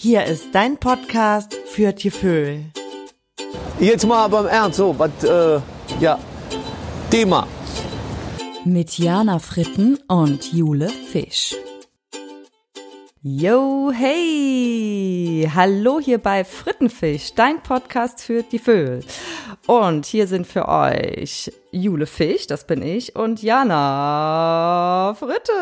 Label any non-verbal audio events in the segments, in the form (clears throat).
Hier ist dein Podcast für Tjöföhl. Jetzt mal beim Ernst, so, was, äh, ja, Thema. Mit Jana Fritten und Jule Fisch. Yo, hey! Hallo hier bei Frittenfisch, dein Podcast für die Vögel. Und hier sind für euch Jule Fisch, das bin ich, und Jana Fritte.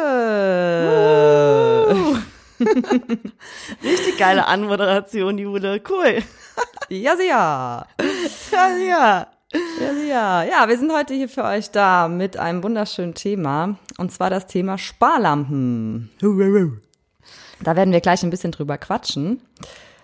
(laughs) Richtig geile Anmoderation, Jule. Cool. (laughs) ja, sehr. Ja, ja. Ja, ja. Ja, wir sind heute hier für euch da mit einem wunderschönen Thema. Und zwar das Thema Sparlampen. Da werden wir gleich ein bisschen drüber quatschen.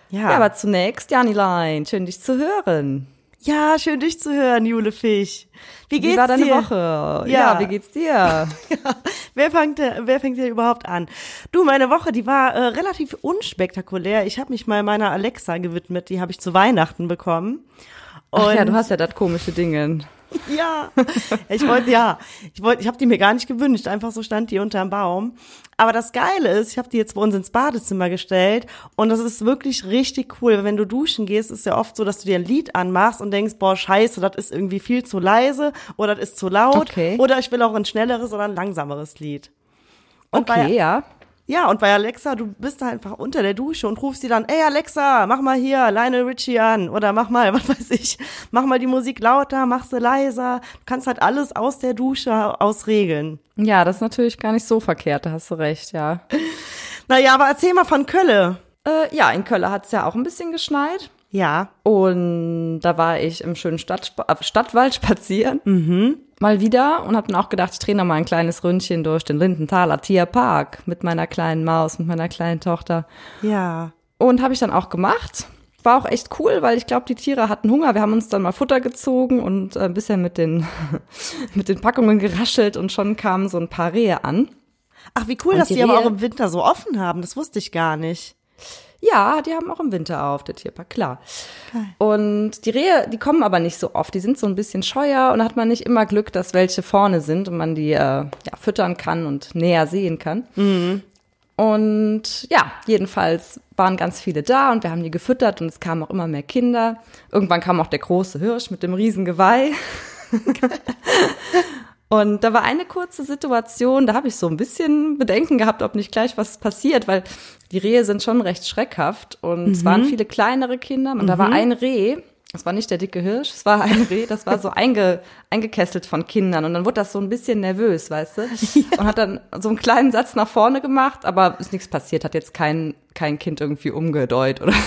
Ja, Ja, aber zunächst, Janilein, schön dich zu hören. Ja schön dich zu hören, Jule Fisch. Wie geht's Wie war deine dir? Woche? Ja. wie geht's dir? (laughs) Wer fängt, wer fängt hier überhaupt an? Du, meine Woche, die war äh, relativ unspektakulär. Ich habe mich mal meiner Alexa gewidmet. Die habe ich zu Weihnachten bekommen. Ach ja, Und- du hast ja das komische Dingen. (laughs) Ja, ich wollte ja, ich wollte, ich habe die mir gar nicht gewünscht, einfach so stand die unterm Baum. Aber das Geile ist, ich habe die jetzt bei uns ins Badezimmer gestellt und das ist wirklich richtig cool. Wenn du duschen gehst, ist ja oft so, dass du dir ein Lied anmachst und denkst, boah, scheiße, das ist irgendwie viel zu leise oder das ist zu laut Okay. oder ich will auch ein schnelleres oder ein langsameres Lied. Und Okay, bei, ja. Ja, und bei Alexa, du bist da einfach unter der Dusche und rufst sie dann, ey Alexa, mach mal hier Lionel Richie an oder mach mal, (laughs) was weiß ich, mach mal die Musik lauter, mach sie leiser. Du kannst halt alles aus der Dusche aus regeln. Ja, das ist natürlich gar nicht so verkehrt, da hast du recht, ja. Naja, aber erzähl mal von Kölle. Äh, ja, in Köln hat's ja auch ein bisschen geschneit. Ja, Und da war ich im schönen Stadt, äh, Stadtwald spazieren. Mal wieder und habe dann auch gedacht, ich drehe noch mal ein kleines Ründchen durch den Lindenthaler Tierpark mit meiner kleinen Maus, mit meiner kleinen Tochter. ja. Und habe ich dann auch gemacht. War auch echt cool, weil ich glaube, die Tiere hatten Hunger. Wir haben uns dann mal Futter gezogen und äh, ein bisschen mit den, (laughs) mit den Packungen geraschelt und schon kamen so ein paar Rehe an. Ach, wie cool, Und dass die die aber auch im Winter so offen haben. Das wusste ich gar nicht. Ja, die haben auch im Winter auf, der Tierpark, klar. Und die Rehe, die kommen aber nicht so oft. Die sind so ein bisschen scheuer und da hat man nicht immer Glück, dass welche vorne sind und man die äh, ja, füttern kann und näher sehen kann. Und ja, jedenfalls waren ganz viele da und wir haben die gefüttert und es kamen auch immer mehr Kinder. Irgendwann kam auch der große Hirsch mit dem riesen Geweih. (laughs) Und da war eine kurze Situation, da habe ich so ein bisschen Bedenken gehabt, ob nicht gleich was passiert, weil die Rehe sind schon recht schreckhaft und es waren viele kleinere Kinder und da war ein Reh, das war nicht der dicke Hirsch, es war ein Reh, das war so einge, eingekesselt von Kindern und dann wurde das so ein bisschen nervös, weißt du? (laughs) Und hat dann so einen kleinen Satz nach vorne gemacht, aber ist nichts passiert, hat jetzt kein, kein Kind irgendwie umgedeut oder (laughs)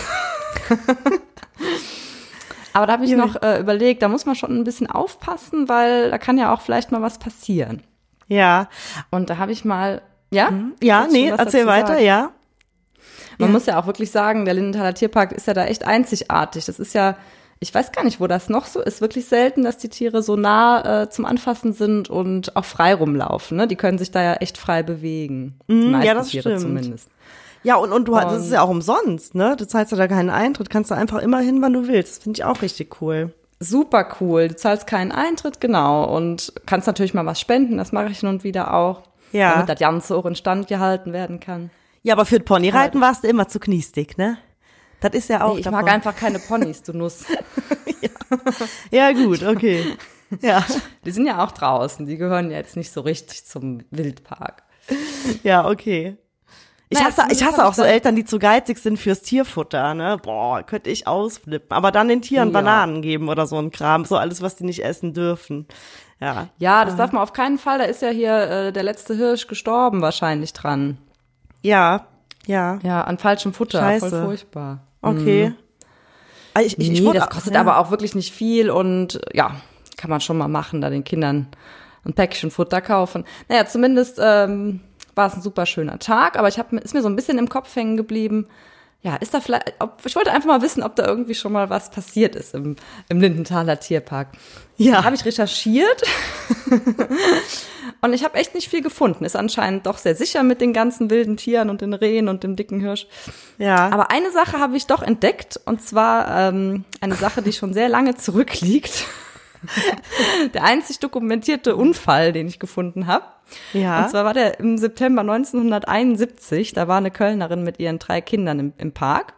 aber da habe ich Ja. noch äh, überlegt, da muss man schon ein bisschen aufpassen, weil da kann ja auch vielleicht mal was passieren. Ja. Und da habe ich mal, ja? Ja, Willst du nee, erzähl weiter, sagen? ja. Man Ja. muss ja auch wirklich sagen, der Lindenthaler Tierpark ist ja da echt einzigartig. Das ist ja, ich weiß gar nicht, wo das noch so ist. Wirklich selten, dass die Tiere so nah äh, zum Anfassen sind und auch frei rumlaufen. Ne? Die können sich da ja echt frei bewegen. Mhm, ja, das Tiere stimmt. zumindest. Ja, und, und du hast, das ist ja auch umsonst, ne? Du zahlst ja da keinen Eintritt, kannst du einfach immer hin, wann du willst. Das finde ich auch richtig cool. Super cool. Du zahlst keinen Eintritt, genau. Und kannst natürlich mal was spenden. Das mache ich hin und wieder auch. Ja. Damit das Ganze auch in Stand gehalten werden kann. Ja, aber für Ponyreiten warst du immer zu kniestig, ne? Das ist ja auch Nee, ich davon. mag einfach keine Ponys, du Nuss. (laughs) Ja, gut, okay. ja, Die sind ja auch draußen. Die gehören ja jetzt nicht so richtig zum Wildpark. ja, okay. Ich hasse, ich hasse auch so Eltern, die zu geizig sind fürs Tierfutter, ne? Boah, könnte ich ausflippen. Aber dann den Tieren Ja. Bananen geben oder so ein Kram. So alles, was die nicht essen dürfen. Ja. Ja, das darf man auf keinen Fall. Da ist ja hier äh, der letzte Hirsch gestorben wahrscheinlich dran. Ja, ja, Ja, an falschem Futter. Scheiße. Voll furchtbar. okay. Ah, Ich, ich, ich nee, wurde- das kostet ja. aber auch wirklich nicht viel und ja, kann man schon mal machen, da den Kindern ein Päckchen Futter kaufen. Naja, zumindest ähm, war es ein super schöner Tag, aber ich hab, ist mir so ein bisschen im Kopf hängen geblieben. Ja, ist da vielleicht, ob, ich wollte einfach mal wissen, ob da irgendwie schon mal was passiert ist im, im Lindenthaler Tierpark. Ja. Habe ich recherchiert (laughs) und ich habe echt nicht viel gefunden. Ist anscheinend doch sehr sicher mit den ganzen wilden Tieren und den Rehen und dem dicken Hirsch. Ja. Aber eine Sache habe ich doch entdeckt und zwar ähm, eine Sache, die schon sehr lange zurückliegt. (laughs) der einzig dokumentierte Unfall, den ich gefunden habe. Ja. Und zwar war der im September 1971. Da war eine Kölnerin mit ihren drei Kindern im, im Park.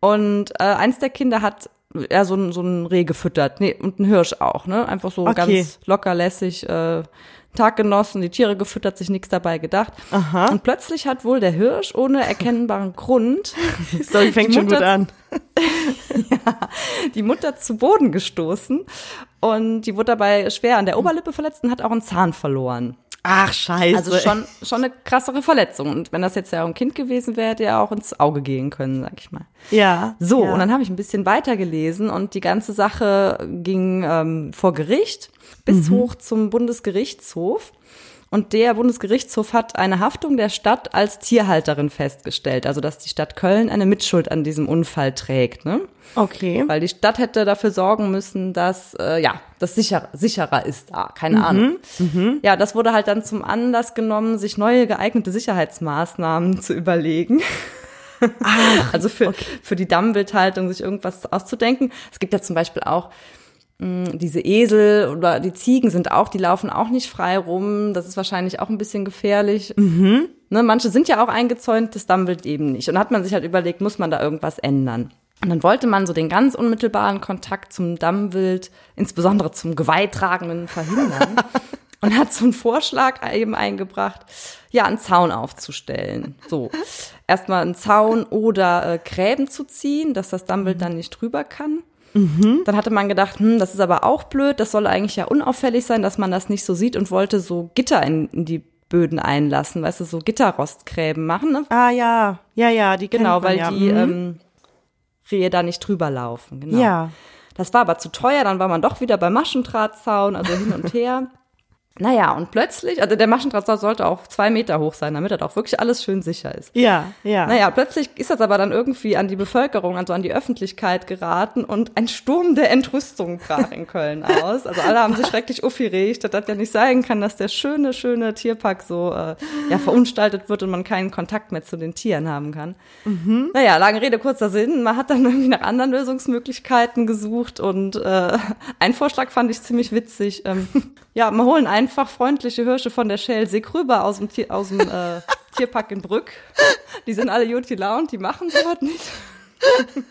Und äh, eins der Kinder hat ja so ein, so ein Reh gefüttert. Nee, und ein Hirsch auch, ne? Einfach so Okay. ganz locker lässig äh, Tag genossen, die Tiere gefüttert, sich nichts dabei gedacht. Aha. Und plötzlich hat wohl der Hirsch ohne erkennbaren (laughs) Grund Story fängt schon gut an. (laughs) die Mutter zu Boden gestoßen und die wurde dabei schwer an der Oberlippe verletzt und hat auch einen Zahn verloren. Ach, scheiße. Also schon, schon eine krassere Verletzung. Und wenn das jetzt ja auch ein Kind gewesen wäre, hätte er auch ins Auge gehen können, sag ich mal. Ja. So, ja. und dann habe ich ein bisschen weitergelesen und die ganze Sache ging ähm, vor Gericht bis hoch zum Bundesgerichtshof. Und der Bundesgerichtshof hat eine Haftung der Stadt als Tierhalterin festgestellt. Also, dass die Stadt Köln eine Mitschuld an diesem Unfall trägt. Ne? Okay. Weil die Stadt hätte dafür sorgen müssen, dass äh, ja das sicher, sicherer ist da. Keine Ahnung. Ja, das wurde halt dann zum Anlass genommen, sich neue geeignete Sicherheitsmaßnahmen zu überlegen. (laughs) also für, für die Dammwildhaltung sich irgendwas auszudenken. Es gibt ja zum Beispiel auch diese Esel oder die Ziegen sind auch, die laufen auch nicht frei rum. Das ist wahrscheinlich auch ein bisschen gefährlich. Ne, manche sind ja auch eingezäunt, das Dammwild eben nicht. Und da hat man sich halt überlegt, muss man da irgendwas ändern? Und dann wollte man so den ganz unmittelbaren Kontakt zum Dammwild, insbesondere zum Geweihtragenden, verhindern. (laughs) und hat so einen Vorschlag eben eingebracht, ja, einen Zaun aufzustellen. So, erstmal einen Zaun oder äh, Gräben zu ziehen, dass das Dammwild dann nicht drüber kann. Dann hatte man gedacht, hm, das ist aber auch blöd, das soll eigentlich ja unauffällig sein, dass man das nicht so sieht und wollte so Gitter in, in die Böden einlassen, weißt du, so Gitterrostgräben machen. Ne? Ah, ja. Ja, ja, die Genau, weil ja. die Mhm. ähm, Rehe da nicht drüber laufen. Genau. Ja. Das war aber zu teuer, dann war man doch wieder beim Maschendrahtzaun, also hin und her. (laughs) Naja, und plötzlich, also der Maschendrahtzaun sollte auch zwei Meter hoch sein, damit das auch wirklich alles schön sicher ist. Ja, ja. Naja, plötzlich ist das aber dann irgendwie an die Bevölkerung, also an die Öffentlichkeit geraten und ein Sturm der Entrüstung brach in Köln (laughs) aus. Also alle haben sich schrecklich aufgeregt, dass das ja nicht sein kann, dass der schöne, schöne Tierpark so äh, ja, verunstaltet wird und man keinen Kontakt mehr zu den Tieren haben kann. Naja, lange Rede, kurzer Sinn. Man hat dann irgendwie nach anderen Lösungsmöglichkeiten gesucht und äh, ein Vorschlag fand ich ziemlich witzig. Ähm, ja, wir holen einfach freundliche Hirsche von der Schelsig rüber aus dem, Tier, aus dem äh, (laughs) Tierpark in Brück. Die sind alle gut gelaunt, die machen sowas nicht. (laughs)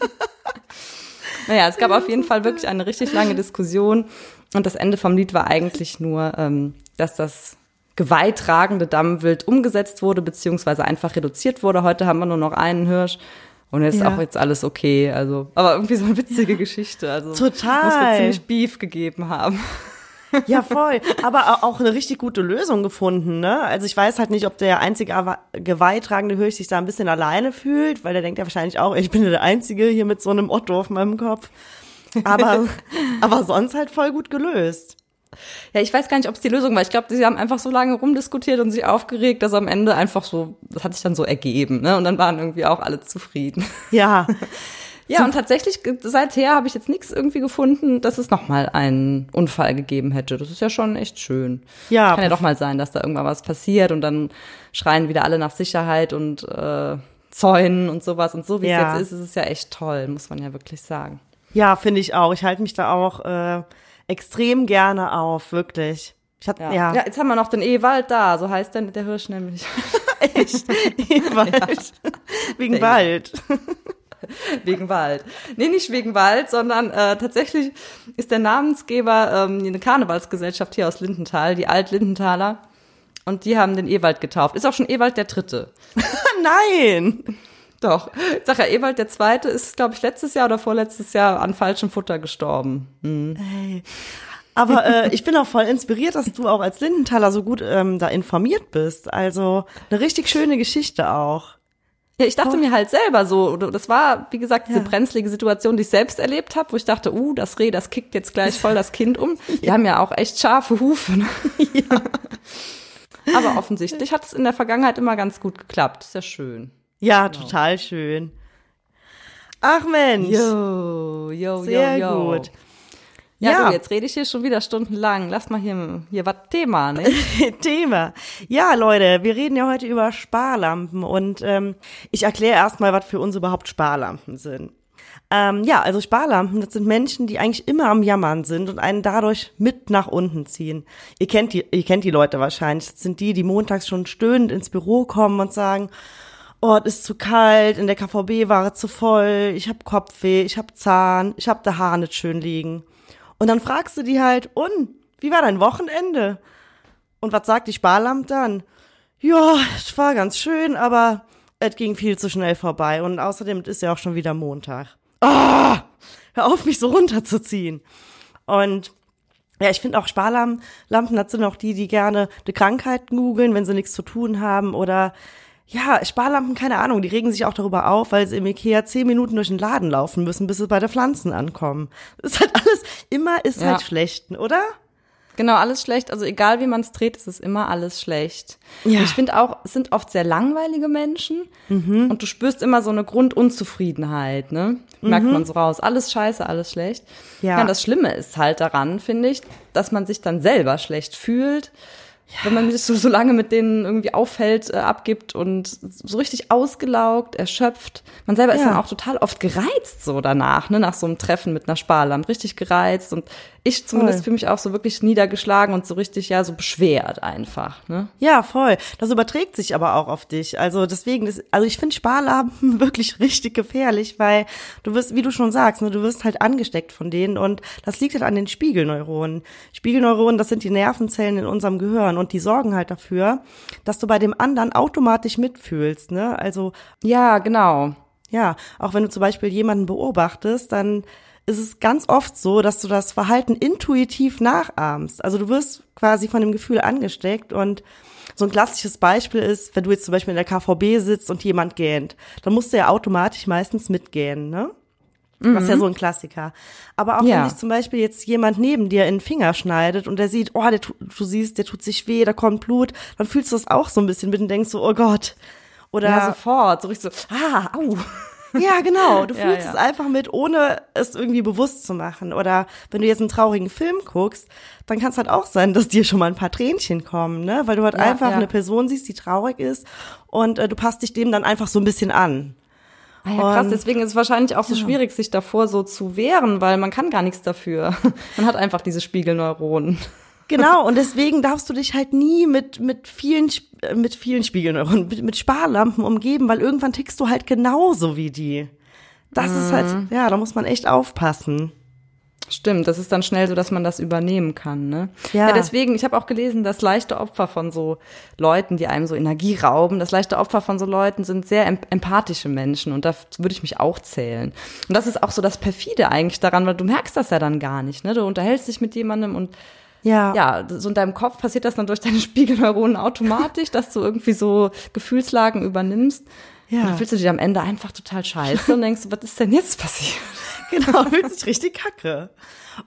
naja, es gab auf jeden Fall wirklich eine richtig lange Diskussion und das Ende vom Lied war eigentlich nur, ähm, dass das geweihtragende Dammwild umgesetzt wurde, beziehungsweise einfach reduziert wurde. Heute haben wir nur noch einen Hirsch. Und jetzt ist Ja. auch jetzt alles okay. Also, aber irgendwie so eine witzige Geschichte. Also Total. Muss mir ziemlich Beef gegeben haben. Ja, voll. Aber au- auch eine richtig gute Lösung gefunden, ne? Also ich weiß halt nicht, ob der einzige geweihtragende Hirsch sich da ein bisschen alleine fühlt, weil der denkt ja wahrscheinlich auch, ich bin der Einzige hier mit so einem Otto auf meinem Kopf. Aber, (laughs) aber sonst halt voll gut gelöst. Ja, ich weiß gar nicht, ob es die Lösung war. Ich glaube, sie haben einfach so lange rumdiskutiert und sich aufgeregt, dass am Ende einfach so, das hat sich dann so ergeben, ne? Und dann waren irgendwie auch alle zufrieden. Ja, (laughs) Ja, und tatsächlich, ge- seither habe ich jetzt nichts irgendwie gefunden, dass es nochmal einen Unfall gegeben hätte. Das ist ja schon echt schön. Ja, Kann ja doch mal sein, dass da irgendwann was passiert und dann schreien wieder alle nach Sicherheit und äh, Zäunen und sowas. Und so wie Ja. es jetzt ist, ist es ja echt toll, muss man ja wirklich sagen. ja, finde ich auch. Ich halte mich da auch äh, extrem gerne auf, wirklich. Ich hatte, Ja. ja, ja, jetzt haben wir noch den Ewald da, so heißt der, der Hirsch nämlich. (laughs) echt. Wald. (laughs) Wegen Der Wald. (laughs) wegen Wald. Nee, nicht wegen Wald, sondern äh, tatsächlich ist der Namensgeber ähm, eine Karnevalsgesellschaft hier aus Lindenthal, die Alt-Lindenthaler. Und die haben den Ewald getauft. Ist auch schon Ewald der Dritte. (laughs) Nein. Doch. Ich sag ja, Ewald der Zweite ist, glaube ich, letztes Jahr oder vorletztes Jahr an falschem Futter gestorben. Aber äh, (laughs) ich bin auch voll inspiriert, dass du auch als Lindenthaler so gut ähm, da informiert bist. Also eine richtig schöne Geschichte auch. Ja, (laughs) ich dachte mir halt selber so, das war, wie gesagt, diese Ja. brenzlige Situation, die ich selbst erlebt habe, wo ich dachte, uh, das Reh, das kickt jetzt gleich voll das Kind um. (laughs) Die haben ja auch echt scharfe Hufe. Ne? (laughs) Aber offensichtlich hat es in der Vergangenheit immer ganz gut geklappt. Ist ja schön. Ja, total schön. Ach Mensch. Jo, jo, Sehr jo, jo. gut. Ja, Ja. du, jetzt rede ich hier schon wieder stundenlang. Lass mal hier, hier was Thema, ne? (laughs) Thema. Ja, Leute, wir reden ja heute über Sparlampen und ähm, ich erkläre erstmal, was für uns überhaupt Sparlampen sind. Ähm, ja, also Sparlampen, das sind Menschen, die eigentlich immer am Jammern sind und einen dadurch mit nach unten ziehen. Ihr kennt die, ihr kennt die Leute wahrscheinlich. Das sind die, die montags schon stöhnend ins Büro kommen und sagen, oh, es ist zu kalt, in der KVB war es zu voll, ich hab Kopfweh, ich hab Zahn, ich hab der Haar nicht schön liegen. Und dann fragst du die halt, und, wie war dein Wochenende? Und was sagt die Sparlamp dann? Ja, es war ganz schön, aber es ging viel zu schnell vorbei und außerdem ist ja auch schon wieder Montag. Ah, hör auf, mich so runterzuziehen. Und ja, ich finde auch Sparlampen, das sind auch die, die gerne die Krankheit googeln, wenn sie nichts zu tun haben oder ja, Sparlampen, keine Ahnung, die regen sich auch darüber auf, weil sie im Ikea zehn Minuten durch den Laden laufen müssen, bis sie bei der Pflanzen ankommen. Das ist halt alles, immer ist Ja. halt schlecht, oder? Genau, alles schlecht. Also egal wie man es dreht, es ist immer alles schlecht. Ja. Und ich finde auch, es sind oft sehr langweilige Menschen und du spürst immer so eine Grundunzufriedenheit, ne? Merkt man so raus. Alles scheiße, alles schlecht. Ja. und das Schlimme ist halt daran, finde ich, dass man sich dann selber schlecht fühlt. Wenn man sich so, so lange mit denen irgendwie aufhält, äh, abgibt und so richtig ausgelaugt, erschöpft. Man selber ist Ja. dann auch total oft gereizt so danach, ne, nach so einem Treffen mit einer Sparlamp. Richtig gereizt und ich zumindest Voll. fühle mich auch so wirklich niedergeschlagen und so richtig, ja, so beschwert einfach, ne? Ja, voll. Das überträgt sich aber auch auf dich. Also deswegen, ist, also ich finde Sparlampen (laughs) wirklich richtig gefährlich, weil du wirst, wie du schon sagst, ne, du wirst halt angesteckt von denen und das liegt halt an den Spiegelneuronen. Spiegelneuronen, das sind die Nervenzellen in unserem Gehirn und die sorgen halt dafür, dass du bei dem anderen automatisch mitfühlst, ne? Also Ja, genau. ja, auch wenn du zum Beispiel jemanden beobachtest, dann ist es ganz oft so, dass du das Verhalten intuitiv nachahmst. Also du wirst quasi von dem Gefühl angesteckt und so ein klassisches Beispiel ist, wenn du jetzt zum Beispiel in der KVB sitzt und jemand gähnt, dann musst du ja automatisch meistens mitgähnen, ne? Das ist ja so ein Klassiker. Aber auch Ja. wenn sich zum Beispiel jetzt jemand neben dir in den Finger schneidet und der sieht, oh, der du siehst, der tut sich weh, da kommt Blut, dann fühlst du das auch so ein bisschen mit und denkst so, oh Gott. Oder Ja, sofort. So richtig so, ah, au. Ja, genau. Du (laughs) Ja, fühlst ja. es einfach mit, ohne es irgendwie bewusst zu machen. Oder wenn du jetzt einen traurigen Film guckst, dann kann es halt auch sein, dass dir schon mal ein paar Tränchen kommen, ne? Weil du halt Ja, einfach ja. eine Person siehst, die traurig ist und äh, du passt dich dem dann einfach so ein bisschen an. Ah ja, krass, deswegen ist es wahrscheinlich auch so schwierig, sich davor so zu wehren, weil man kann gar nichts dafür. (laughs) Man hat einfach diese Spiegelneuronen. Genau, und deswegen darfst du dich halt nie mit, mit vielen, äh, mit vielen Spiegelneuronen, mit, mit Sparlampen umgeben, weil irgendwann tickst du halt genauso wie die. Das ist halt, Mhm. ja, da muss man echt aufpassen. Stimmt, das ist dann schnell so, dass man das übernehmen kann, ne? Ja. deswegen, ich habe auch gelesen, das leichte Opfer von so Leuten, die einem so Energie rauben, das leichte Opfer von so Leuten sind sehr em empathische Menschen und da würde ich mich auch zählen. Und das ist auch so das perfide eigentlich daran, weil du merkst das ja dann gar nicht, ne? Du unterhältst dich mit jemandem und Ja. ja, so in deinem Kopf passiert das dann durch deine (laughs) Spiegelneuronen automatisch, dass du irgendwie so Gefühlslagen übernimmst. Ja. Und dann fühlst du dich am Ende einfach total scheiße und denkst, was ist denn jetzt passiert? (laughs) Genau, fühlt sich richtig kacke.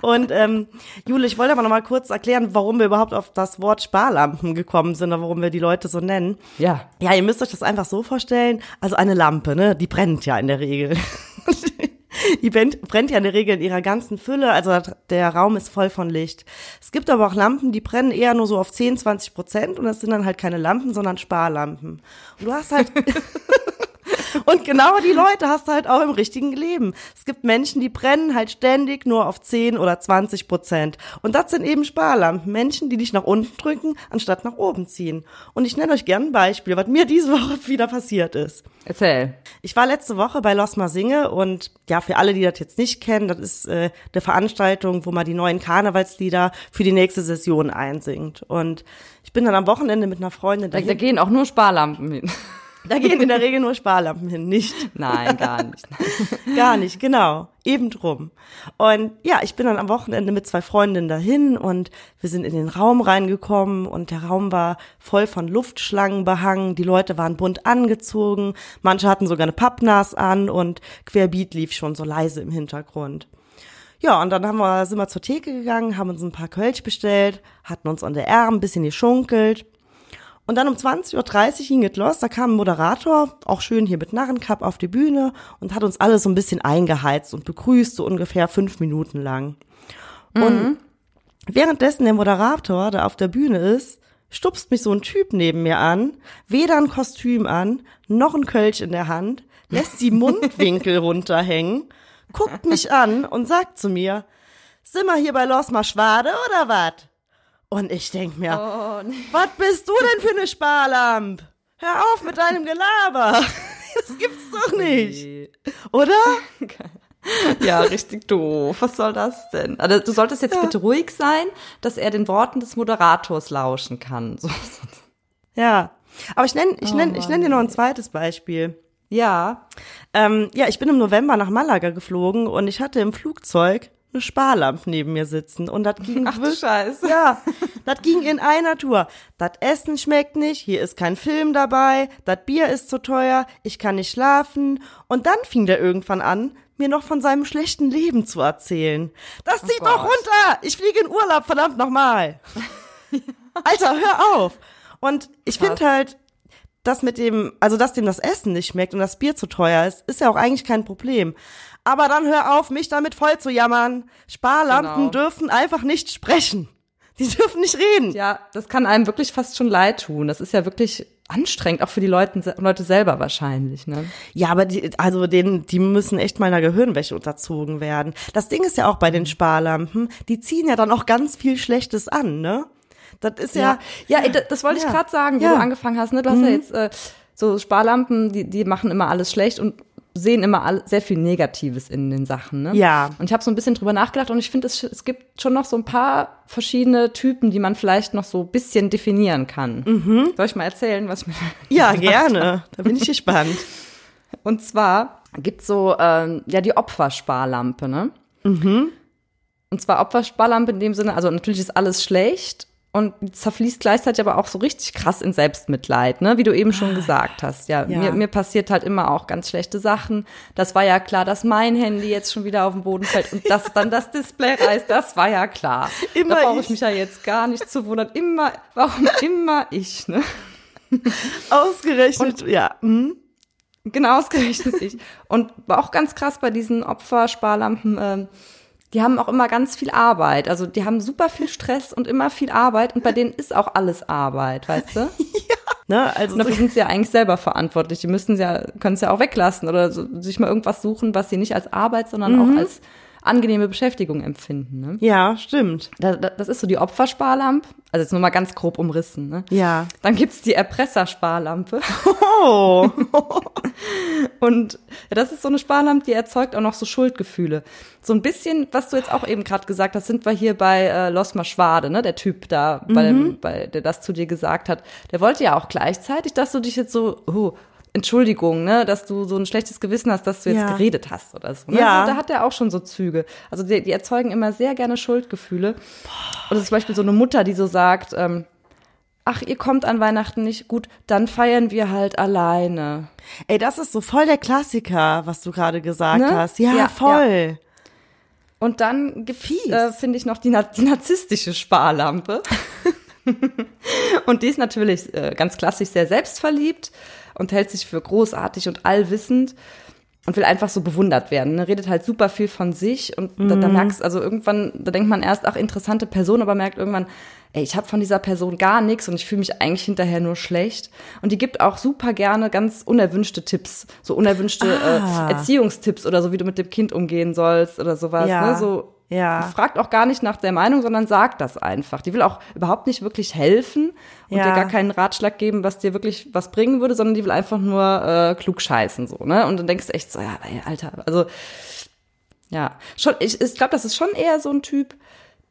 Und ähm, Jule, ich wollte aber noch mal kurz erklären, warum wir überhaupt auf das Wort Sparlampen gekommen sind oder warum wir die Leute so nennen. Ja. Ja, ihr müsst euch das einfach so vorstellen. Also eine Lampe, ne, die brennt ja in der Regel. (laughs) Die brennt, brennt ja in der Regel in ihrer ganzen Fülle, also der Raum ist voll von Licht. Es gibt aber auch Lampen, die brennen eher nur so auf 10, 20 Prozent und das sind dann halt keine Lampen, sondern Sparlampen. Und du hast halt (laughs) Und genau die Leute hast du halt auch im richtigen Leben. Es gibt Menschen, die brennen halt ständig nur auf 10 oder 20 Prozent. Und das sind eben Sparlampen. Menschen, die dich nach unten drücken, anstatt nach oben ziehen. Und ich nenne euch gerne ein Beispiel, was mir (laughs) diese Woche wieder passiert ist. Erzähl. Ich war letzte Woche bei Los Singe und ja, für alle, die das jetzt nicht kennen, das ist äh, eine Veranstaltung, wo man die neuen Karnevalslieder für die nächste Session einsingt. Und ich bin dann am Wochenende mit einer Freundin Da, da gehen auch nur Sparlampen hin. Da gehen in der Regel nur Sparlampen hin, nicht. Nein, gar (laughs) nicht. (laughs) Gar nicht, genau. Eben drum. Und ja, ich bin dann am Wochenende mit zwei Freundinnen dahin und wir sind in den Raum reingekommen und der Raum war voll von Luftschlangen behangen. Die Leute waren bunt angezogen. Manche hatten sogar eine Pappnas an und Querbeat lief schon so leise im Hintergrund. Ja, und dann haben wir, sind wir zur Theke gegangen, haben uns ein paar Kölsch bestellt, hatten uns an der Arm ein bisschen geschunkelt. Und dann um 20.30 Uhr ging es los, da kam ein Moderator, auch schön hier mit Narrenkapp auf die Bühne und hat uns alle so ein bisschen eingeheizt und begrüßt, so ungefähr fünf Minuten lang. Und währenddessen der Moderator da auf der Bühne ist, stupst mich so ein Typ neben mir an, weder ein Kostüm an, noch ein Kölsch in der Hand, lässt die (laughs) Mundwinkel runterhängen, guckt mich an und sagt zu mir, sind wir hier bei Los Schwade oder wat? Und ich denk mir, Oh, nee. was bist du denn für eine Sparlamp? hör auf mit deinem Gelaber. (laughs) Das gibt's doch nicht. Oder? (laughs) Ja, richtig doof. Was soll das denn? Also, du solltest jetzt bitte ruhig sein, dass er den Worten des Moderators lauschen kann. So. Ja. Aber ich nenne ich Oh nenn, ich nenn dir noch ein zweites Beispiel. Ja. Ähm, ja, ich bin im November nach Malaga geflogen und ich hatte im Flugzeug eine Sparlampe neben mir sitzen und das ging (laughs) Ach du Scheiße. Ja, das ging in einer Tour. Das Essen schmeckt nicht, hier ist kein Film dabei, das Bier ist zu teuer, ich kann nicht schlafen und dann fing der irgendwann an, mir noch von seinem schlechten Leben zu erzählen. Das zieht doch Oh Gott. runter. Ich fliege in Urlaub, verdammt nochmal. (laughs) Alter, hör auf. Und ich finde halt, das mit dem, also dass dem das Essen nicht schmeckt und das Bier zu teuer ist, ist ja auch eigentlich kein Problem. Aber dann hör auf, mich damit voll zu jammern. Sparlampen Genau. dürfen einfach nicht sprechen. Die dürfen nicht reden. Ja, das kann einem wirklich fast schon leid tun. Das ist ja wirklich anstrengend, auch für die Leute, Leute selber wahrscheinlich, ne? Ja, aber die, also denen, die müssen echt mal einer Gehirnwäsche unterzogen werden. Das Ding ist ja auch bei den Sparlampen, die ziehen ja dann auch ganz viel Schlechtes an, ne? Das ist ja, ja, ey, das, das wollte ich Ja. gerade sagen, wo Ja. Mhm. du angefangen hast. Ne? Du hast ja jetzt äh, so Sparlampen, die, die machen immer alles schlecht und sehen immer sehr viel Negatives in den Sachen. Ne? Ja. Und ich habe so ein bisschen drüber nachgedacht und ich finde, es, es gibt schon noch so ein paar verschiedene Typen, die man vielleicht noch so ein bisschen definieren kann. Mhm. Soll ich mal erzählen, was ich mir ja, gerne. Da bin ich gespannt. (laughs) Und zwar gibt's so, ähm, ja, die Opfersparlampe, ne? Und zwar Opfersparlampe in dem Sinne, also natürlich ist alles schlecht und zerfließt gleichzeitig aber auch so richtig krass in Selbstmitleid, ne? Wie du eben schon gesagt hast. Ja, Ja. Mir, mir passiert halt immer auch ganz schlechte Sachen. Das war ja klar, dass mein Handy jetzt schon wieder auf den Boden fällt und dass dann das Display reißt, das war ja klar. (laughs) Immer da brauche ich. ich mich ja jetzt gar nicht zu wundern. Immer, warum immer ich, ne? (laughs) Ausgerechnet, ja. Hm? Genau ausgerechnet ich. Und war auch ganz krass bei diesen Opfersparlampen, ähm, die haben auch immer ganz viel Arbeit. Also die haben super viel Stress und immer viel Arbeit und bei denen ist auch alles Arbeit, weißt du? (laughs) Ne? Also Und dafür sind sie ja eigentlich selber verantwortlich. Die müssen ja, können es ja auch weglassen oder so, sich mal irgendwas suchen, was sie nicht als Arbeit, sondern auch als angenehme Beschäftigung empfinden. Ne? ja, stimmt. Da, da, das ist so die Opfersparlampe. Also jetzt nur mal ganz grob umrissen. Ne? Ja. Dann gibt's die Erpressersparlampe. Oh. (laughs) Und ja, das ist so eine Sparlampe, die erzeugt auch noch so Schuldgefühle. So ein bisschen, was du jetzt auch eben gerade gesagt hast, sind wir hier bei äh, Losma Schwade, ne? Der Typ da, bei dem, bei, der das zu dir gesagt hat. Der wollte ja auch gleichzeitig, dass du dich jetzt so, oh, Entschuldigung, ne, dass du so ein schlechtes Gewissen hast, dass du jetzt Ja. geredet hast oder so. Ne? Ja. Also, da hat er auch schon so Züge. Also die, die erzeugen immer sehr gerne Schuldgefühle. Oder zum Beispiel so eine Mutter, die so sagt, ähm, ach, ihr kommt an Weihnachten nicht, gut, dann feiern wir halt alleine. Ey, das ist so voll der Klassiker, was du gerade gesagt Ne? hast. Ja, Ja, voll. Und dann gibt äh, finde ich, noch die, die narzisstische Sparlampe. (laughs) und die ist natürlich äh, ganz klassisch sehr selbstverliebt und hält sich für großartig und allwissend und will einfach so bewundert werden. Ne? Redet halt super viel von sich und da, da merkst also irgendwann, da denkt man erst, ach, interessante Person, aber merkt irgendwann, ey, ich habe von dieser Person gar nichts und ich fühle mich eigentlich hinterher nur schlecht. Und die gibt auch super gerne ganz unerwünschte Tipps, so unerwünschte Ah. äh, Erziehungstipps oder so, wie du mit dem Kind umgehen sollst oder sowas. Ja. Ne? So, Ja. fragt auch gar nicht nach der Meinung, sondern sagt das einfach. Die will auch überhaupt nicht wirklich helfen und Ja. dir gar keinen Ratschlag geben, was dir wirklich was bringen würde, sondern die will einfach nur äh, klug scheißen so, ne? Und dann denkst du echt so, ja, Alter, also ja, schon ich, ich glaube, das ist schon eher so ein Typ,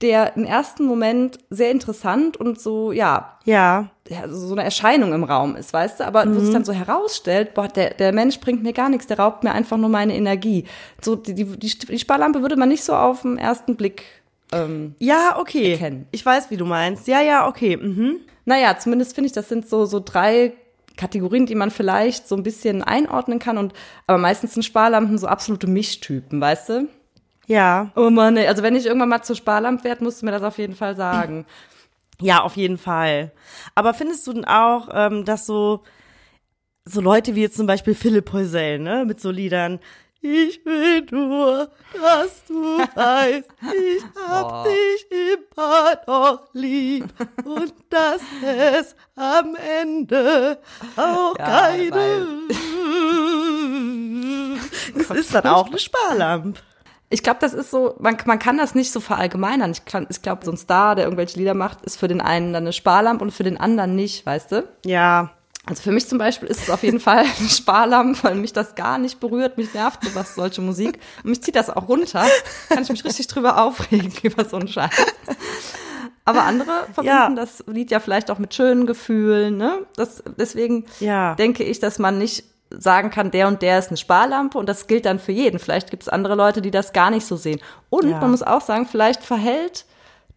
der im ersten Moment sehr interessant und so, ja, Ja. so eine Erscheinung im Raum ist, weißt du, aber wo sich dann so herausstellt, boah, der, der Mensch bringt mir gar nichts, der raubt mir einfach nur meine Energie. So, die, die, die die Sparlampe würde man nicht so auf den ersten Blick, ähm, Ja, okay. Erkennen. Ich weiß, wie du meinst. Ja, ja, okay. Mhm. naja, zumindest finde ich, das sind so, so drei Kategorien, die man vielleicht so ein bisschen einordnen kann und, aber meistens sind Sparlampen so absolute Mischtypen, weißt du? Ja. Oh Mann, also wenn ich irgendwann mal zur Sparlampe werde, musst du mir das auf jeden Fall sagen. (clears throat) Ja, auf jeden Fall. Aber findest du denn auch, ähm, dass so, so Leute wie jetzt zum Beispiel Philipp Heusel, ne, mit so Liedern, ich will nur, dass du (laughs) weißt, ich hab Boah. dich immer noch lieb (laughs) und dass es am Ende auch Ja, keine. Das (laughs) ist dann auch eine Sparlampe. Ich glaube, das ist so, man, man kann das nicht so verallgemeinern. Ich, kann- ich glaube, so ein Star, der irgendwelche Lieder macht, ist für den einen dann eine Sparlampe und für den anderen nicht, weißt du? Ja, Also für mich zum Beispiel ist es auf jeden (laughs) Fall ein Sparlampe, weil mich das gar nicht berührt. Mich nervt sowas, solche Musik. Und mich zieht das auch runter. Kann ich mich richtig drüber aufregen (laughs) über so einen Scheiß. Aber andere verbinden Ja. das Lied ja vielleicht auch mit schönen Gefühlen. Ne? Das, deswegen Ja. denke ich, dass man nicht sagen kann, der und der ist eine Sparlampe und das gilt dann für jeden. Vielleicht gibt es andere Leute, die das gar nicht so sehen. Und Ja. man muss auch sagen, vielleicht verhält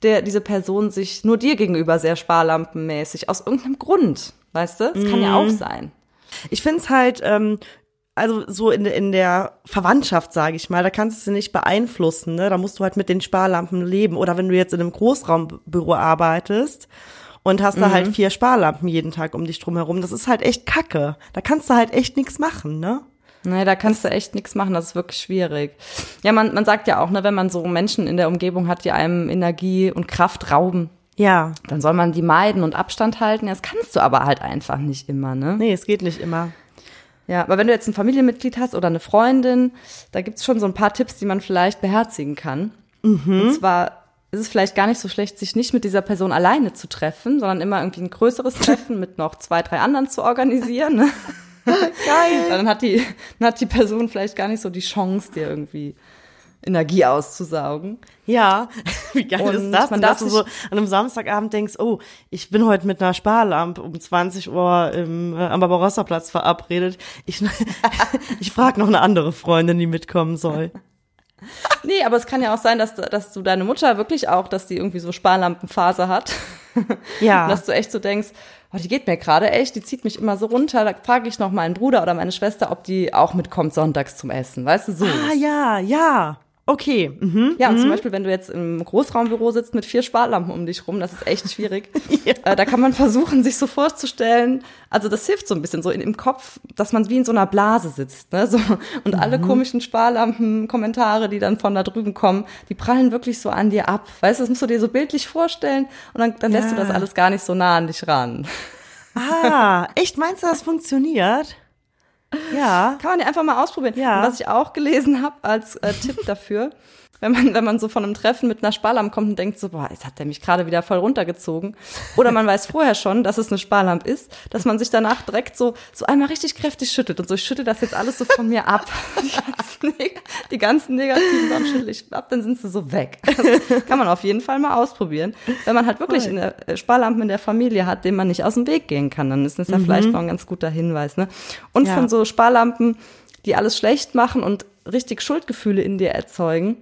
der, diese Person sich nur dir gegenüber sehr sparlampenmäßig aus irgendeinem Grund. Weißt du? Das kann ja Mhm. auch sein. Ich finde es halt, ähm, also so in, in der Verwandtschaft, sage ich mal, da kannst du nicht beeinflussen, ne? Da musst du halt mit den Sparlampen leben. Oder wenn du jetzt in einem Großraumbüro arbeitest und hast da halt vier Sparlampen jeden Tag um dich drum herum, das ist halt echt Kacke. Da kannst du halt echt nichts machen, ne? Nee, da kannst du echt nichts machen, das ist wirklich schwierig. Ja, man, man sagt ja auch, ne, wenn man so Menschen in der Umgebung hat, die einem Energie und Kraft rauben, Ja. dann soll man die meiden und Abstand halten. Das kannst du aber halt einfach nicht immer, ne? Nee, es geht nicht immer. Ja, aber wenn du jetzt ein Familienmitglied hast oder eine Freundin, da gibt's schon so ein paar Tipps, die man vielleicht beherzigen kann. Und zwar ist es vielleicht gar nicht so schlecht, sich nicht mit dieser Person alleine zu treffen, sondern immer irgendwie ein größeres Treffen mit noch zwei, drei anderen zu organisieren. Ne? (laughs) Geil. Dann hat die, dann hat die Person vielleicht gar nicht so die Chance, dir irgendwie Energie auszusaugen. Ja, (laughs) wie geil Und ist das? man dass du so an einem Samstagabend denkst, oh, ich bin heute mit einer Sparlampe um 20 Uhr im, äh, am Barbarossa-Platz verabredet. Ich, (laughs) ich frage noch eine andere Freundin, die mitkommen soll. Nee, aber es kann ja auch sein, dass, dass du deine Mutter wirklich auch, dass die irgendwie so Sparlampenphase hat. Ja. Und (laughs) dass du echt so denkst, oh, die geht mir gerade echt, die zieht mich immer so runter. Da frage ich noch meinen Bruder oder meine Schwester, ob die auch mitkommt sonntags zum Essen. Weißt du, so. Ah ja, ja. Okay. Mhm. Ja, und zum Beispiel, wenn du jetzt im Großraumbüro sitzt mit vier Sparlampen um dich rum, das ist echt schwierig. (laughs) äh, da kann man versuchen, sich so vorzustellen, also das hilft so ein bisschen so in, im Kopf, dass man wie in so einer Blase sitzt. Ne? So, und alle komischen Sparlampen-Kommentare, die dann von da drüben kommen, die prallen wirklich so an dir ab. Weißt du, das musst du dir so bildlich vorstellen und dann, dann lässt du Ja. das alles gar nicht so nah an dich ran. Ah, echt meinst du, das funktioniert? Ja. Kann man ja einfach mal ausprobieren. Ja. Und was ich auch gelesen habe als äh, Tipp dafür, (laughs) wenn man, wenn man so von einem Treffen mit einer Sparlampe kommt und denkt so, boah, jetzt hat der mich gerade wieder voll runtergezogen. Oder man weiß vorher schon, dass es eine Sparlampe ist, dass man sich danach direkt so, so einmal richtig kräftig schüttelt und so, ich schüttel das jetzt alles so von mir ab. (laughs) Die ganzen, die ganzen negativen Sachen schüttel ich ab, dann sind sie so weg. Das kann man auf jeden Fall mal ausprobieren. Wenn man halt wirklich in der, äh, Sparlampen in der Familie hat, dem man nicht aus dem Weg gehen kann, dann ist das ja vielleicht noch ein ganz guter Hinweis. Ne? Und Ja. von so Sparlampen, die alles schlecht machen und richtig Schuldgefühle in dir erzeugen,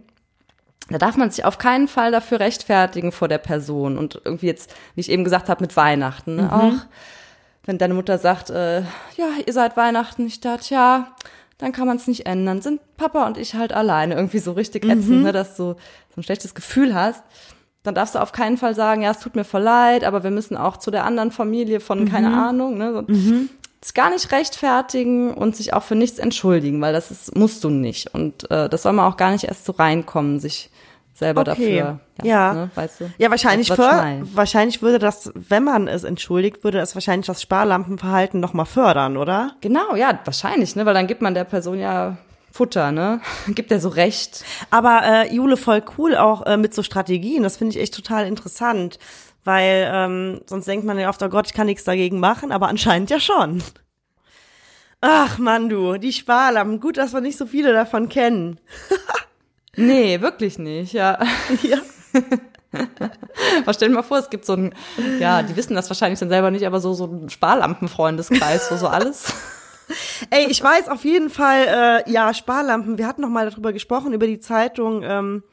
da darf man sich auf keinen Fall dafür rechtfertigen vor der Person. Und irgendwie jetzt, wie ich eben gesagt habe, mit Weihnachten. Ne? Auch wenn deine Mutter sagt, äh, ja, ihr seid Weihnachten, ich dachte, ja, dann kann man es nicht ändern. Sind Papa und ich halt alleine. Irgendwie so richtig ätzend, ne, dass du so ein schlechtes Gefühl hast. Dann darfst du auf keinen Fall sagen, ja, es tut mir voll leid, aber wir müssen auch zu der anderen Familie von, keine Ahnung, ne, so sich gar nicht rechtfertigen und sich auch für nichts entschuldigen, weil das ist, musst du nicht. Und äh, das soll man auch gar nicht erst so reinkommen, sich selber Okay. dafür. Ja. Ne, weißt du? Ja, wahrscheinlich, schnallen. wahrscheinlich würde das, wenn man es entschuldigt, würde es wahrscheinlich das Sparlampenverhalten noch mal fördern, oder? Genau, ja, wahrscheinlich, ne, weil dann gibt man der Person ja Futter, ne? (laughs) Gibt er so recht. Aber äh, Jule, voll cool auch äh, mit so Strategien. Das finde ich echt total interessant. Weil ähm, sonst denkt man ja oft, oh Gott, ich kann nichts dagegen machen, aber anscheinend ja schon. Ach Mann, du, die Sparlampen. Gut, dass wir nicht so viele davon kennen. (laughs) Nee, wirklich nicht, ja. Ja. (laughs) Aber stell dir mal vor, es gibt so ein, ja, die wissen das wahrscheinlich dann selber nicht, aber so, so ein Sparlampenfreundeskreis, wo so alles. (laughs) Ey, ich weiß auf jeden Fall, äh, ja, Sparlampen. Wir hatten noch mal darüber gesprochen, über die Zeitung ähm,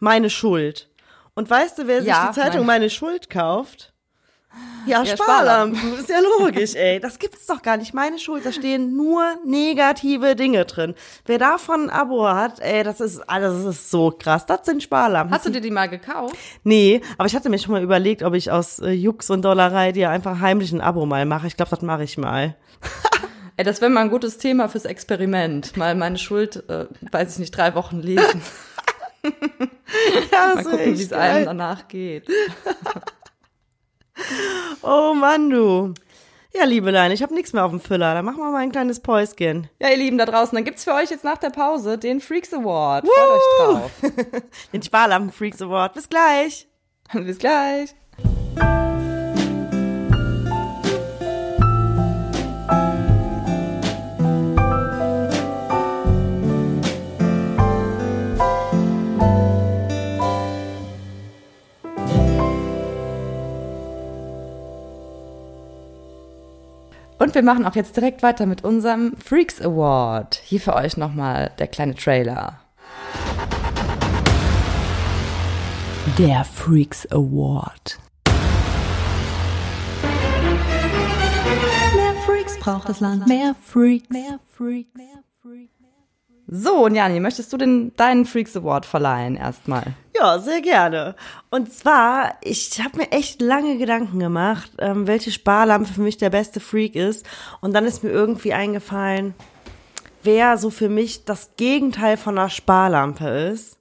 Meine Schuld. Und weißt du, wer sich Ja, die Zeitung mein- Meine Schuld kauft? Ja, Ja, Sparlampen. (laughs) Ist ja logisch, ey. Das gibt's doch gar nicht. Meine Schuld, da stehen nur negative Dinge drin. Wer davon ein Abo hat, ey, das ist, also das ist so krass. Das sind Sparlampen. Hast du dir die mal gekauft? Nee, aber ich hatte mir schon mal überlegt, ob ich aus äh, Jux und Dollerei dir einfach heimlich ein Abo mal mache. Ich glaube, das mache ich mal. (laughs) Ey, das wäre mal ein gutes Thema fürs Experiment. Mal meine Schuld, äh, weiß ich nicht, drei Wochen lesen. (laughs) Ja, Mal so gucken, wie es einem danach geht. Oh Mann, du. Ja, Liebelein, ich habe nichts mehr auf dem Füller. Dann machen wir mal ein kleines Päuschen. Ja, ihr Lieben da draußen, dann gibt's für euch jetzt nach der Pause den Freaks Award. Freut euch drauf. (laughs) Den Sparlampen Freaks Award. Bis gleich. (laughs) Bis gleich. Und wir machen auch jetzt direkt weiter mit unserem Freaks Award. Hier für euch nochmal der kleine Trailer. Der Freaks Award. Mehr Freaks braucht das Land. Mehr Freaks. Mehr Freaks. Mehr Freaks. So, und Jani, möchtest du den, deinen Freaks Award verleihen erstmal? Ja, sehr gerne. Und zwar, ich habe mir echt lange Gedanken gemacht, ähm, welche Sparlampe für mich der beste Freak ist. Und dann ist mir irgendwie eingefallen, wer so für mich das Gegenteil von einer Sparlampe ist.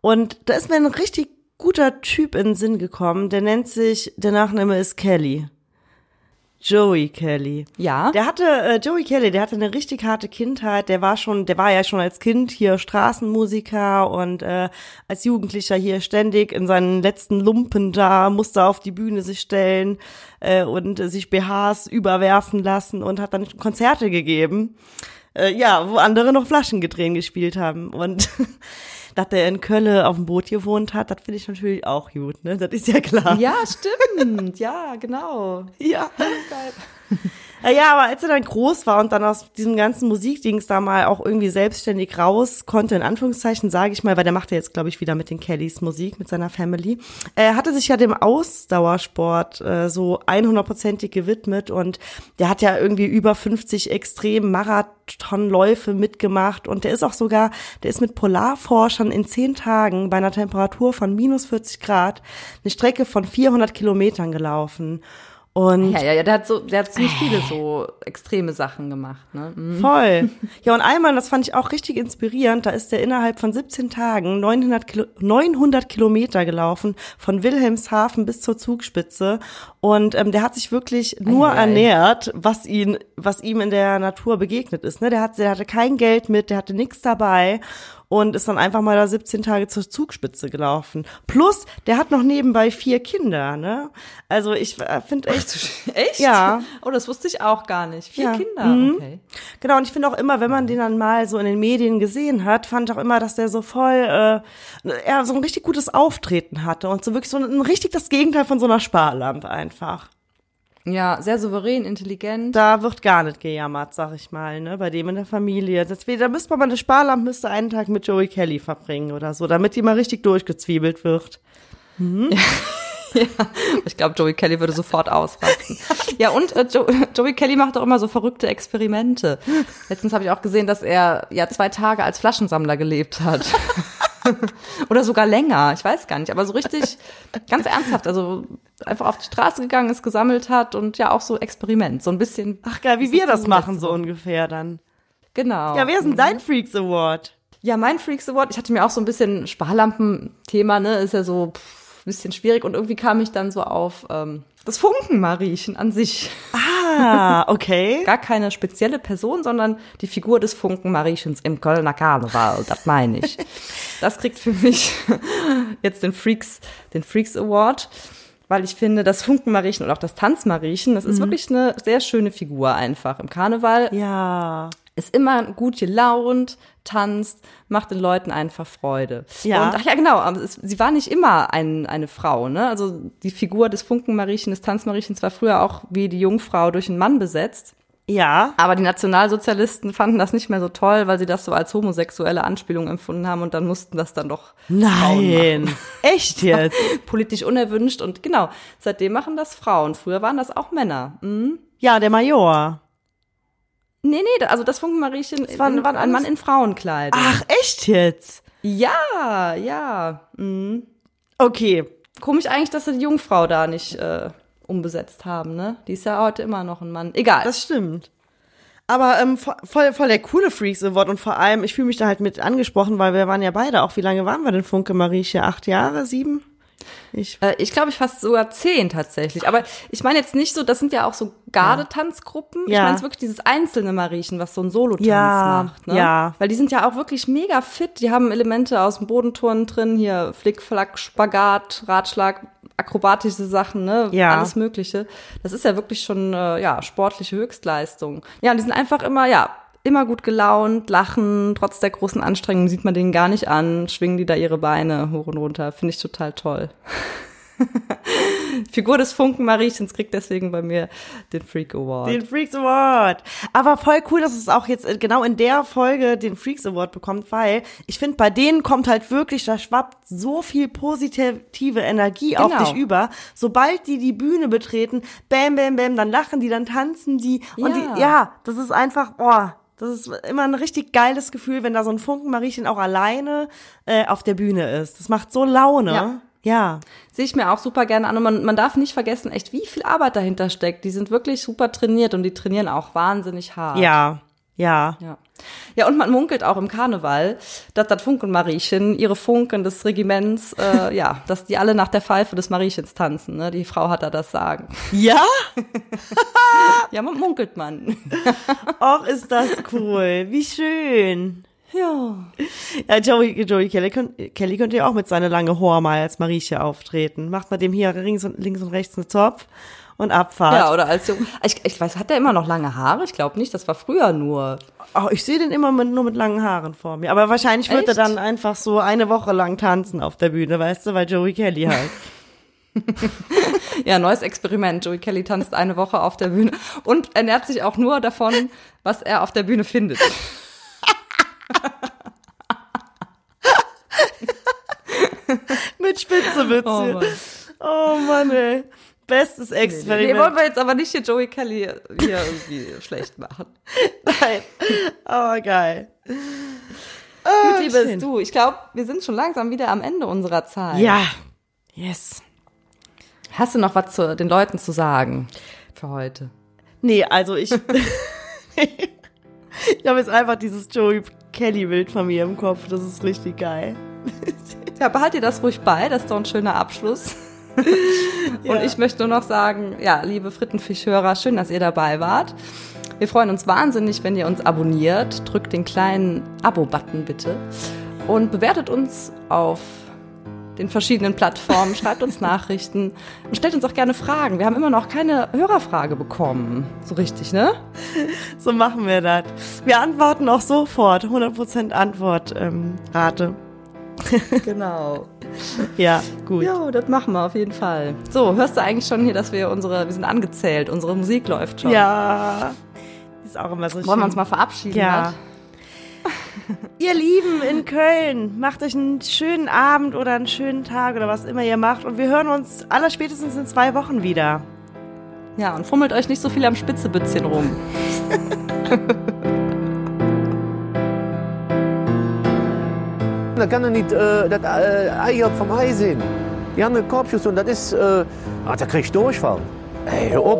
Und da ist mir ein richtig guter Typ in den Sinn gekommen, der nennt sich, der Nachname ist Kelly. Joey Kelly. Ja. Der hatte, äh, Joey Kelly, der hatte eine richtig harte Kindheit. Der war schon, der war ja schon als Kind hier Straßenmusiker und äh, als Jugendlicher hier ständig in seinen letzten Lumpen da, musste auf die Bühne sich stellen äh, und äh, sich BHs überwerfen lassen und hat dann Konzerte gegeben. Äh, ja, wo andere noch Flaschengedrehen gespielt haben. Und (laughs) dass der in Köln auf dem Boot gewohnt hat, das finde ich natürlich auch gut, ne? Das ist ja klar. Ja, stimmt. ja, genau. Ja. Ja, aber als er dann groß war und dann aus diesem ganzen Musikdings da mal auch irgendwie selbstständig raus konnte, in Anführungszeichen, sage ich mal, weil der macht ja jetzt, glaube ich, wieder mit den Kellys Musik, mit seiner Family, äh, hatte sich ja dem Ausdauersport äh, so 100%ig gewidmet und der hat ja irgendwie über 50 extrem Marathonläufe mitgemacht und der ist auch sogar, der ist mit Polarforschern in zehn Tagen bei einer Temperatur von minus 40 Grad eine Strecke von 400 Kilometern gelaufen. Und Ja, ja, ja, der hat so, der hat ziemlich viele so extreme Sachen gemacht, ne? Mhm. Voll. (laughs) Ja, und einmal, das fand ich auch richtig inspirierend, da ist er innerhalb von 17 Tagen 900, Kilo, 900 Kilometer gelaufen, von Wilhelmshaven bis zur Zugspitze. Und ähm, der hat sich wirklich nur Eieiei. ernährt, was ihn, was ihm in der Natur begegnet ist. Ne? Der, hat, der hatte kein Geld mit, der hatte nichts dabei und ist dann einfach mal da 17 Tage zur Zugspitze gelaufen. Plus, der hat noch nebenbei vier Kinder, ne? Also ich äh, finde echt, Echt? Ja. Oh, das wusste ich auch gar nicht. Vier Ja. Kinder. Mhm. Okay. Genau, und ich finde auch immer, wenn man den dann mal so in den Medien gesehen hat, fand ich auch immer, dass der so voll, äh, ja, so ein richtig gutes Auftreten hatte und so wirklich so ein, ein richtig das Gegenteil von so einer Sparlampe einfach. Ja, sehr souverän, intelligent. Da wird gar nicht gejammert, sag ich mal, ne, bei dem in der Familie. Deswegen, da müsste man mal eine Sparlampe müsste einen Tag mit Joey Kelly verbringen oder so, damit die mal richtig durchgezwiebelt wird. (laughs) Ich glaube, Joey Kelly würde sofort ausrasten. (laughs) ja, und äh, jo Joey Kelly macht auch immer so verrückte Experimente. Letztens habe ich auch gesehen, dass er ja zwei Tage als Flaschensammler gelebt hat. (laughs) (laughs) Oder sogar länger, ich weiß gar nicht, aber so richtig ganz ernsthaft, also einfach auf die Straße gegangen ist, gesammelt hat und ja auch so Experiment, so ein bisschen. Ach geil, wie wir das machen, so ungefähr dann. Genau. Ja, wer ist denn dein Freaks Award? Ja, mein Freaks Award, ich hatte mir auch so ein bisschen Sparlampen-Thema, ne, ist ja so pff, bisschen schwierig und irgendwie kam ich dann so auf ähm, das Funkenmariechen an sich. Ah, okay. (laughs) Gar keine spezielle Person, sondern die Figur des Funkenmariechens im Kölner Karneval, das meine ich. Das kriegt für mich (laughs) jetzt den Freaks, den Freaks Award. Weil ich finde, das Funkenmariechen und auch das Tanzmariechen, das ist wirklich eine sehr schöne Figur einfach. Im Karneval Ja. ist immer gut gelaunt, tanzt, macht den Leuten einfach Freude. Ja. Und ach ja, genau, es, sie war nicht immer ein, eine Frau, ne? Also die Figur des Funkenmariechen, des Tanzmariechens war früher auch wie die Jungfrau durch einen Mann besetzt. Ja. Aber die Nationalsozialisten fanden das nicht mehr so toll, weil sie das so als homosexuelle Anspielung empfunden haben und dann mussten das dann doch Nein. (laughs) Echt jetzt? (laughs) politisch unerwünscht und genau, seitdem machen das Frauen. Früher waren das auch Männer. Mhm. Ja, der Major. Nee, nee, also das Funkenmariechen war- war, war ein Mann in Frauenkleidung. Ach, echt jetzt? Ja, ja. Mhm. Okay. Komisch eigentlich, dass sie die Jungfrau da nicht äh, umbesetzt haben, ne? Die ist ja heute immer noch ein Mann. Egal. Das stimmt. Aber ähm, vo- voll, voll der coole Freaks Award und vor allem, ich fühle mich da halt mit angesprochen, weil wir waren ja beide auch, wie lange waren wir denn Funke Marieche? Acht Jahre, sieben? Ich, Äh, ich glaube, ich fast sogar zehn tatsächlich. Aber ich meine jetzt nicht so, das sind ja auch so Gardetanzgruppen. Ich Ja. meine jetzt wirklich dieses einzelne Mariechen, was so ein Solotanz Ja, macht. Ne? ja. Weil die sind ja auch wirklich mega fit. Die haben Elemente aus dem Bodenturnen drin, hier Flick, Flack, Spagat, Ratschlag, akrobatische Sachen, ne? Ja. Alles Mögliche. Das ist ja wirklich schon, äh, ja, sportliche Höchstleistung. Ja, und die sind einfach immer, ja, immer gut gelaunt, lachen, trotz der großen Anstrengung sieht man denen gar nicht an, schwingen die da ihre Beine hoch und runter. Finde ich total toll. (laughs) Figur des Funken-Mariechens kriegt deswegen bei mir den Freak Award. Den Freaks Award. Aber voll cool, dass es auch jetzt genau in der Folge den Freaks Award bekommt, weil ich finde, bei denen kommt halt wirklich, da schwappt so viel positive Energie auf Genau. dich über. Sobald die die Bühne betreten, bam, bam, bam, dann lachen die, dann tanzen die. Und Ja. die, ja, das ist einfach, oh, das ist immer ein richtig geiles Gefühl, wenn da so ein Funkenmariechen auch alleine äh, auf der Bühne ist. Das macht so Laune. Ja. ja. Sehe ich mir auch super gerne an. Und man, man darf nicht vergessen, echt, wie viel Arbeit dahinter steckt. Die sind wirklich super trainiert und die trainieren auch wahnsinnig hart. Ja, ja. Ja. Ja, und man munkelt auch im Karneval, dass das Funkenmariechen, ihre Funken des Regiments, äh, (laughs) ja, dass die alle nach der Pfeife des Mariechens tanzen. Ne? Die Frau hat da das Sagen. Ja? (laughs) Ja, man munkelt man. (laughs) Och, ist das cool. Wie schön. Ja. Ja, Joey, Joey Kelly, Kelly könnte ja auch mit seiner lange Haar mal als Marieche auftreten. Macht man dem hier links und, links und rechts einen Zopf und Abfahrt. Ja, oder als. Ich, ich weiß, hat der immer noch lange Haare? Ich glaube nicht, das war früher nur. oh, ich sehe den immer mit, nur mit langen Haaren vor mir. Aber wahrscheinlich wird er Echt? dann einfach so eine Woche lang tanzen auf der Bühne, weißt du, weil Joey Kelly halt. (laughs) Ja, neues Experiment. Joey Kelly tanzt eine Woche auf der Bühne und ernährt sich auch nur davon, was er auf der Bühne findet. (laughs) mit Spitzewitze. Oh Mann. Oh Mann, ey. Bestes Nee, Experiment. wollen wir jetzt aber nicht hier Joey Kelly hier irgendwie (laughs) schlecht machen. Nein. Oh, geil. Gut, liebes schön. du, ich glaube, wir sind schon langsam wieder am Ende unserer Zeit. Ja. Yes. Hast du noch was zu den Leuten zu sagen für heute? Nee, also ich. (laughs) ich habe jetzt einfach dieses Joey Kelly-Bild von mir im Kopf. Das ist richtig geil. Ja, behalt dir das ruhig bei, das ist doch ein schöner Abschluss. (laughs) Und Ja. ich möchte nur noch sagen, ja, liebe Frittenfischhörer, schön, dass ihr dabei wart. Wir freuen uns wahnsinnig, wenn ihr uns abonniert. Drückt den kleinen Abo-Button bitte und bewertet uns auf den verschiedenen Plattformen, (laughs) schreibt uns Nachrichten und stellt uns auch gerne Fragen. Wir haben immer noch keine Hörerfrage bekommen. So richtig, ne? (laughs) So machen wir das. Wir antworten auch sofort. 100% Antwortrate. Ähm. Genau. (laughs) ja, gut. Ja, das machen wir auf jeden Fall. So, hörst du eigentlich schon hier, dass wir unsere, wir sind angezählt, unsere Musik läuft schon. Ja. Ist auch immer so schön. Wollen wir uns mal verabschieden? Ja. (laughs) Ihr Lieben in Köln, macht euch einen schönen Abend oder einen schönen Tag oder was immer ihr macht. Und wir hören uns allerspätestens in zwei Wochen wieder. Ja, und fummelt euch nicht so viel am Spitzebützchen rum. (laughs) Da kann er nicht äh, das Ei Eier vom Ei sehen. Die haben eine Korbschuss und das ist. Äh, ah, da krieg ich Durchfall. Ey, hör auf.